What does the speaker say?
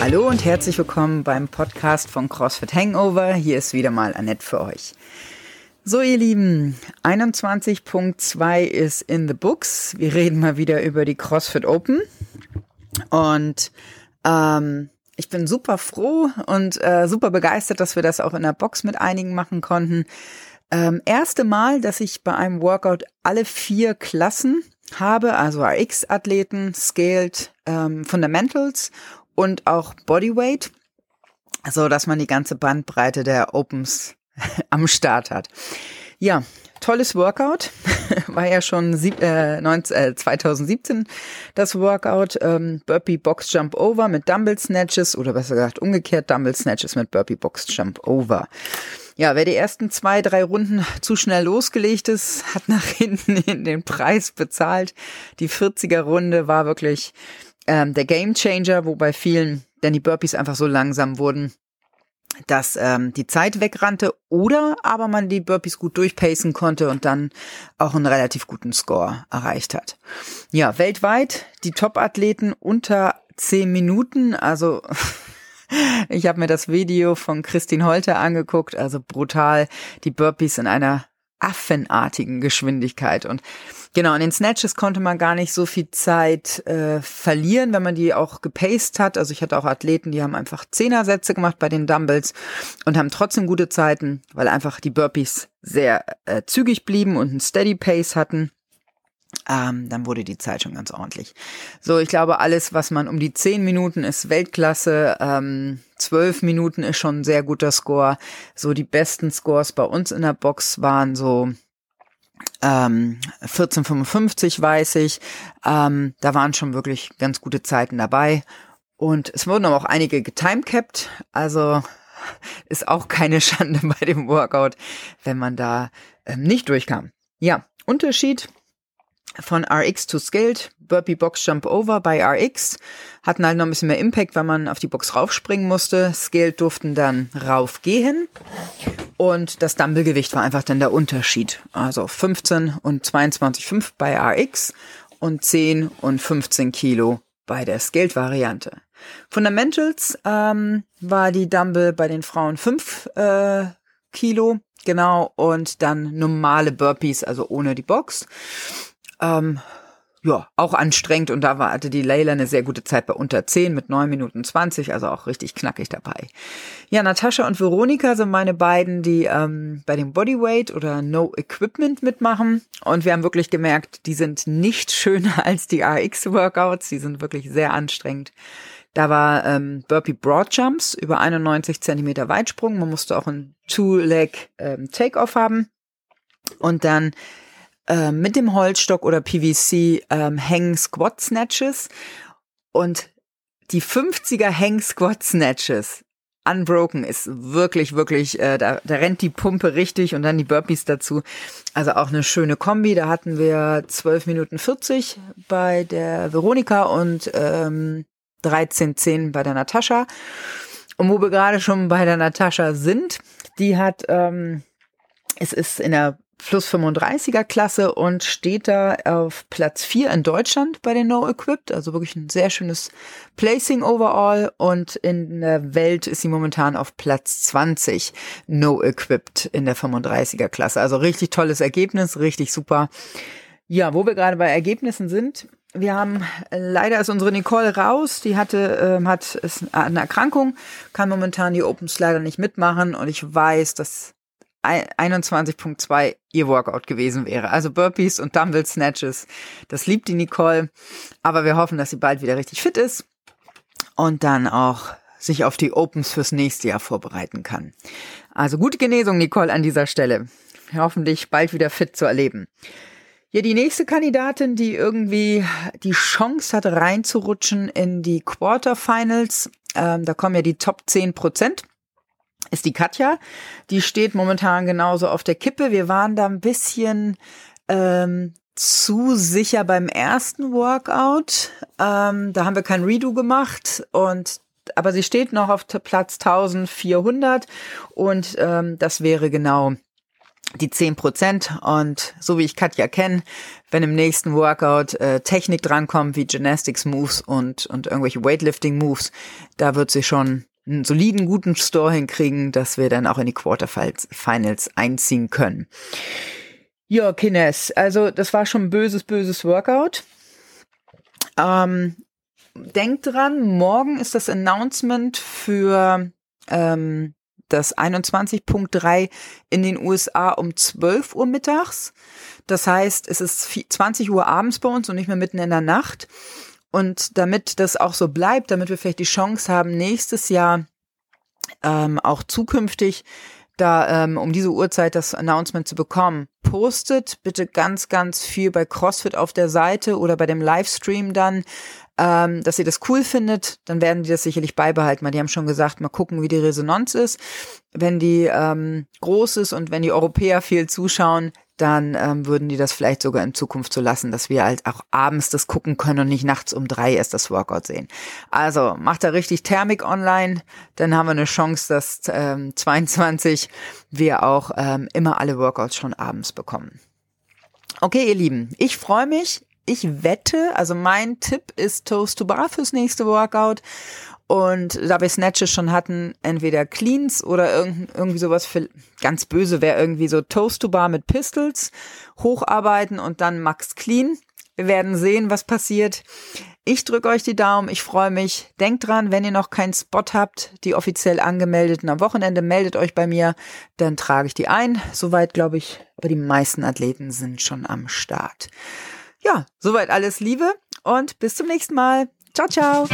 Hallo und herzlich willkommen beim Podcast von CrossFit Hangover. Hier ist wieder mal Annette für euch. So, ihr Lieben, 21.2 ist in the books. Wir reden mal wieder über die CrossFit Open. Und ähm, ich bin super froh und äh, super begeistert, dass wir das auch in der Box mit einigen machen konnten. Ähm, erste Mal, dass ich bei einem Workout alle vier Klassen habe, also RX-Athleten, Scaled, ähm, Fundamentals und auch Bodyweight, so dass man die ganze Bandbreite der Opens am Start hat. Ja, tolles Workout. War ja schon sieb, äh, 19, äh, 2017 das Workout. Ähm, Burpee Box Jump Over mit Dumbbell Snatches oder besser gesagt umgekehrt Dumbbell Snatches mit Burpee Box Jump Over. Ja, wer die ersten zwei, drei Runden zu schnell losgelegt ist, hat nach hinten in den Preis bezahlt. Die 40er Runde war wirklich ähm, der Game Changer, wobei vielen denn die Burpees einfach so langsam wurden, dass ähm, die Zeit wegrannte oder aber man die Burpees gut durchpacen konnte und dann auch einen relativ guten Score erreicht hat. Ja, weltweit die Top-Athleten unter zehn Minuten, also ich habe mir das Video von Christine Holter angeguckt, also brutal die Burpees in einer affenartigen Geschwindigkeit und Genau, in den Snatches konnte man gar nicht so viel Zeit äh, verlieren, wenn man die auch gepaced hat. Also ich hatte auch Athleten, die haben einfach Zehnersätze gemacht bei den Dumbbells und haben trotzdem gute Zeiten, weil einfach die Burpees sehr äh, zügig blieben und einen Steady Pace hatten. Ähm, dann wurde die Zeit schon ganz ordentlich. So, ich glaube, alles, was man um die zehn Minuten ist Weltklasse. Ähm, zwölf Minuten ist schon ein sehr guter Score. So, die besten Scores bei uns in der Box waren so ähm, 1455 weiß ich. Ähm, da waren schon wirklich ganz gute Zeiten dabei. Und es wurden aber auch einige getimecapped. Also ist auch keine Schande bei dem Workout, wenn man da ähm, nicht durchkam. Ja, Unterschied von RX to Scaled, Burpee Box Jump Over bei RX hatten halt noch ein bisschen mehr Impact, weil man auf die Box raufspringen musste. Scaled durften dann raufgehen und das Dumbbellgewicht war einfach dann der Unterschied. Also 15 und 22,5 bei RX und 10 und 15 Kilo bei der Scaled-Variante. Fundamentals ähm, war die Dumbbell bei den Frauen 5 äh, Kilo, genau, und dann normale Burpees, also ohne die Box. Ähm, ja, auch anstrengend und da war, hatte die Leila eine sehr gute Zeit bei unter 10 mit 9 Minuten 20, also auch richtig knackig dabei. Ja, Natascha und Veronika sind meine beiden, die ähm, bei dem Bodyweight oder No Equipment mitmachen und wir haben wirklich gemerkt, die sind nicht schöner als die RX-Workouts, die sind wirklich sehr anstrengend. Da war ähm, Burpee Broad Jumps über 91 Zentimeter Weitsprung, man musste auch ein Two-Leg ähm, Takeoff haben und dann äh, mit dem Holzstock oder PVC ähm, Hang Squat Snatches und die 50er Hang Squat Snatches Unbroken ist wirklich, wirklich, äh, da, da rennt die Pumpe richtig und dann die Burpees dazu. Also auch eine schöne Kombi. Da hatten wir 12 Minuten 40 bei der Veronika und ähm, 13,10 bei der Natascha. Und wo wir gerade schon bei der Natascha sind, die hat, ähm, es ist in der plus 35er Klasse und steht da auf Platz 4 in Deutschland bei den No Equipped, also wirklich ein sehr schönes Placing overall und in der Welt ist sie momentan auf Platz 20 No Equipped in der 35er Klasse. Also richtig tolles Ergebnis, richtig super. Ja, wo wir gerade bei Ergebnissen sind, wir haben leider ist unsere Nicole raus. Die hatte äh, hat ist eine Erkrankung, kann momentan die Opens leider nicht mitmachen und ich weiß, dass 21.2 ihr Workout gewesen wäre. Also Burpees und Dumbbell Snatches. Das liebt die Nicole. Aber wir hoffen, dass sie bald wieder richtig fit ist und dann auch sich auf die Opens fürs nächste Jahr vorbereiten kann. Also gute Genesung, Nicole, an dieser Stelle. Hoffentlich bald wieder fit zu erleben. Ja, die nächste Kandidatin, die irgendwie die Chance hat, reinzurutschen in die Quarterfinals, ähm, da kommen ja die Top 10 Prozent ist die Katja. Die steht momentan genauso auf der Kippe. Wir waren da ein bisschen ähm, zu sicher beim ersten Workout. Ähm, da haben wir kein Redo gemacht und aber sie steht noch auf Platz 1400 und ähm, das wäre genau die 10 Prozent. Und so wie ich Katja kenne, wenn im nächsten Workout äh, Technik drankommt, wie Gymnastics Moves und, und irgendwelche Weightlifting Moves, da wird sie schon einen soliden, guten Store hinkriegen, dass wir dann auch in die Quarterfinals einziehen können. Ja, Kines, also das war schon ein böses, böses Workout. Ähm, denkt dran, morgen ist das Announcement für ähm, das 21.3 in den USA um 12 Uhr mittags. Das heißt, es ist 20 Uhr abends bei uns und nicht mehr mitten in der Nacht. Und damit das auch so bleibt, damit wir vielleicht die Chance haben, nächstes Jahr ähm, auch zukünftig da ähm, um diese Uhrzeit das Announcement zu bekommen. Postet bitte ganz, ganz viel bei CrossFit auf der Seite oder bei dem Livestream dann, ähm, dass ihr das cool findet. Dann werden die das sicherlich beibehalten, weil die haben schon gesagt, mal gucken, wie die Resonanz ist. Wenn die ähm, groß ist und wenn die Europäer viel zuschauen, dann ähm, würden die das vielleicht sogar in Zukunft so lassen, dass wir halt auch abends das gucken können und nicht nachts um drei erst das Workout sehen. Also macht da richtig Thermik online, dann haben wir eine Chance, dass ähm, 22 wir auch ähm, immer alle Workouts schon abends bekommen. Okay, ihr Lieben, ich freue mich. Ich wette, also mein Tipp ist Toast to Bar fürs nächste Workout. Und da wir Snatches schon hatten, entweder Cleans oder irgendwie sowas für ganz böse wäre irgendwie so Toast to Bar mit Pistols, hocharbeiten und dann Max Clean. Wir werden sehen, was passiert. Ich drücke euch die Daumen, ich freue mich. Denkt dran, wenn ihr noch keinen Spot habt, die offiziell angemeldeten am Wochenende, meldet euch bei mir, dann trage ich die ein. Soweit glaube ich, aber die meisten Athleten sind schon am Start. Ja, soweit alles Liebe und bis zum nächsten Mal. Ciao, ciao.